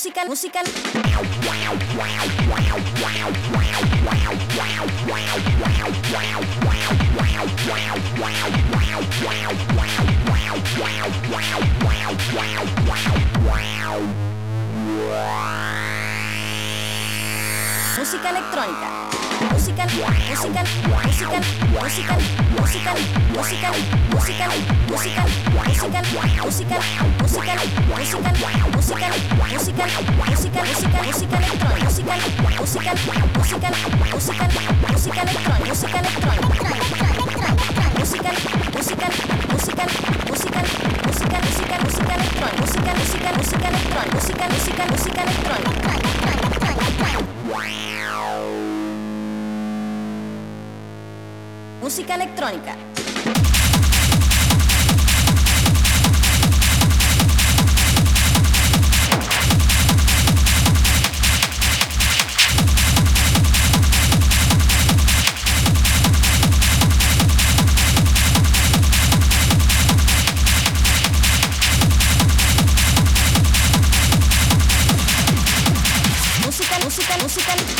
Musical, musical. Música electrónica. Musical, musical, musical, musical, musical, musical, musical, musical, musical, musical, musical, musical, musical, musical, musical, musical, musical musical, musical, musical, musical, musical, musical, musical, musical, musical, musical, música electrónica, musical, musical, música electrónica, musical, musical, música electrónica. música electrónica. música, música, música.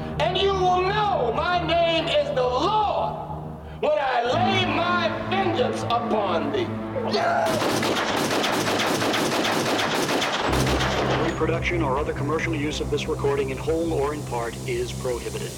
My name is the Lord when I lay my vengeance upon thee. Reproduction or other commercial use of this recording in whole or in part is prohibited.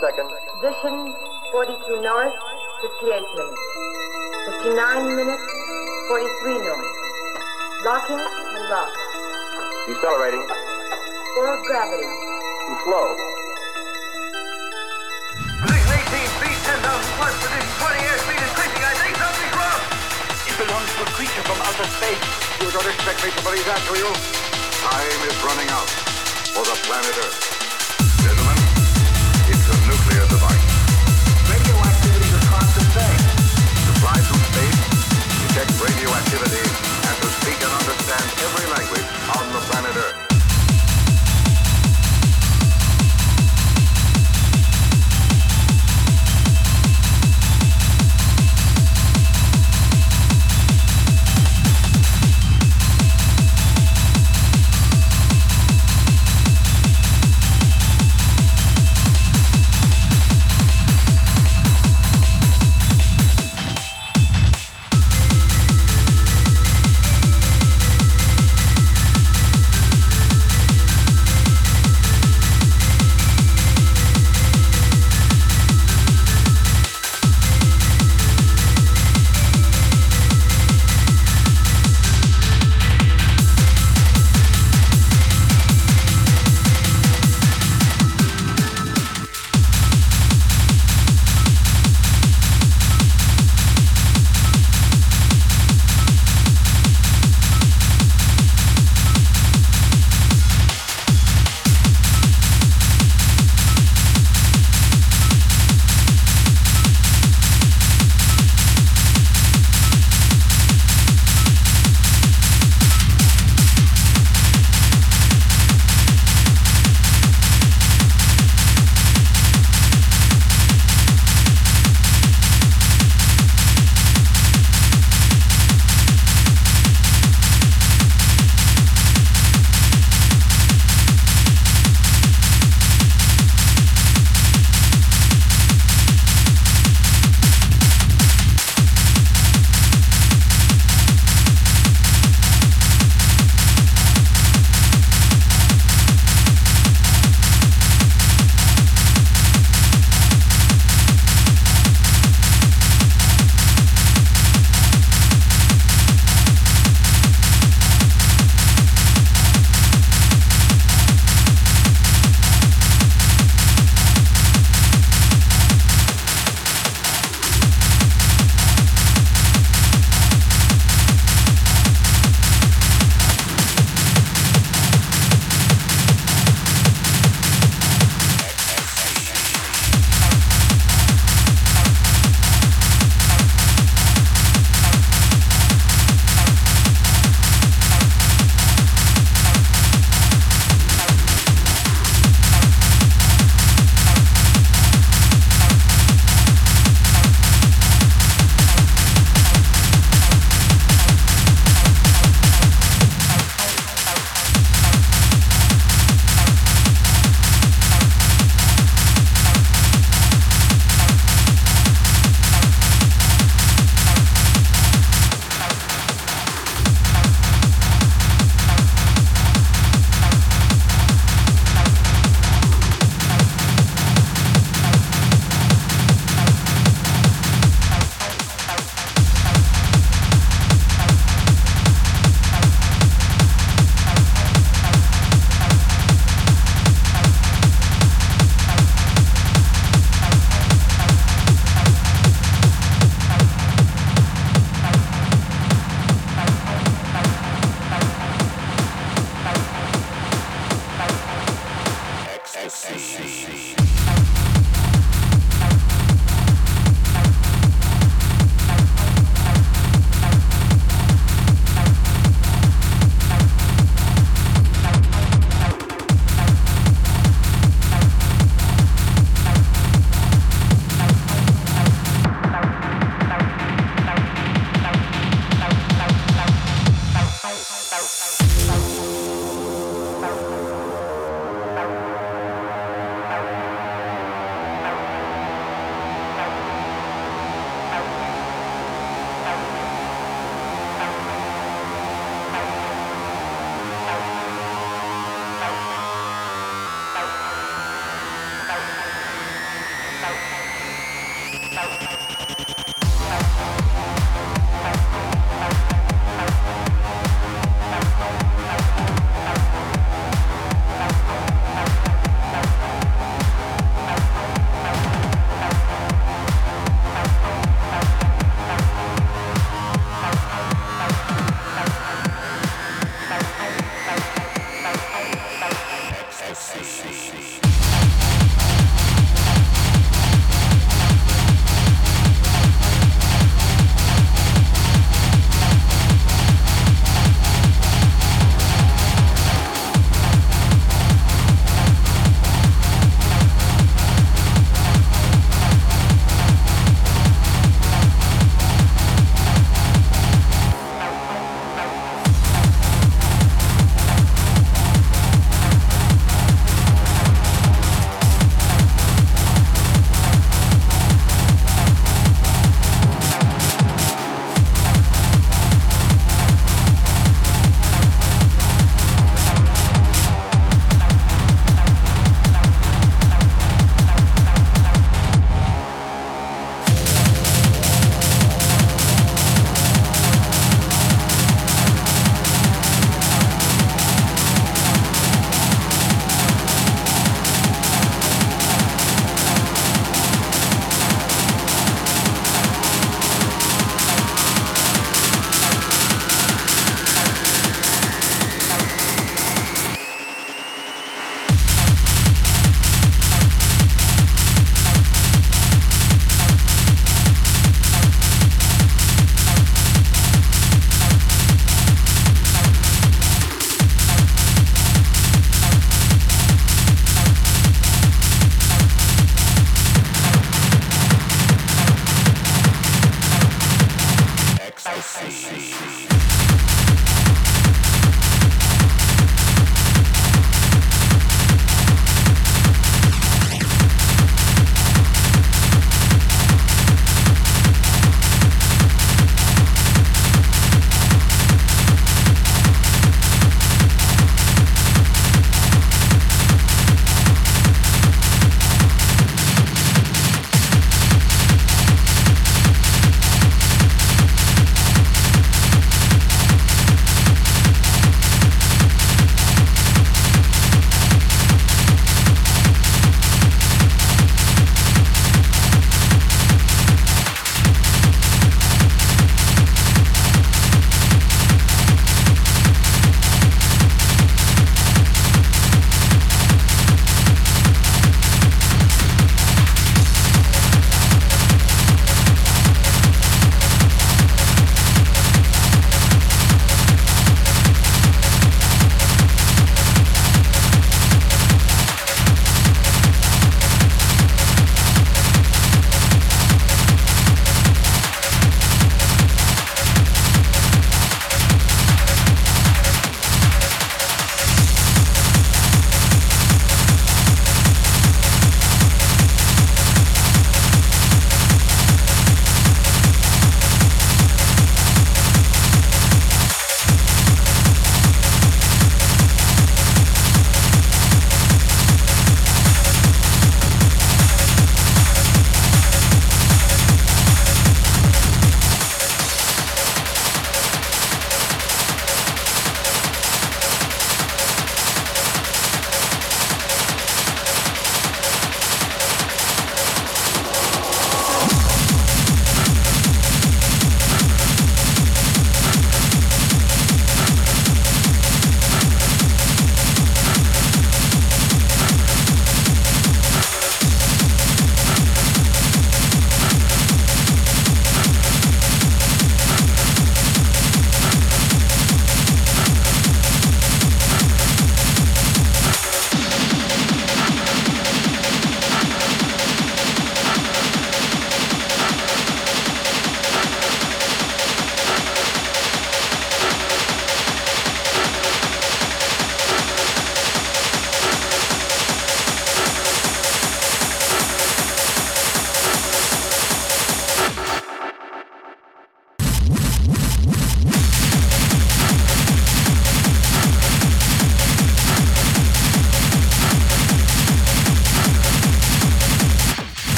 Seconds. Position 42 north, 58 minutes. 59 minutes, 43 north. Locking and lock. Decelerating. Full gravity. Too slow. Position 18 feet, 10,000 plus. Position 20 airspeed increasing. I think something's wrong. It belongs to a creature from outer space. You don't expect me to believe that, do you? Time is running out for the planet Earth.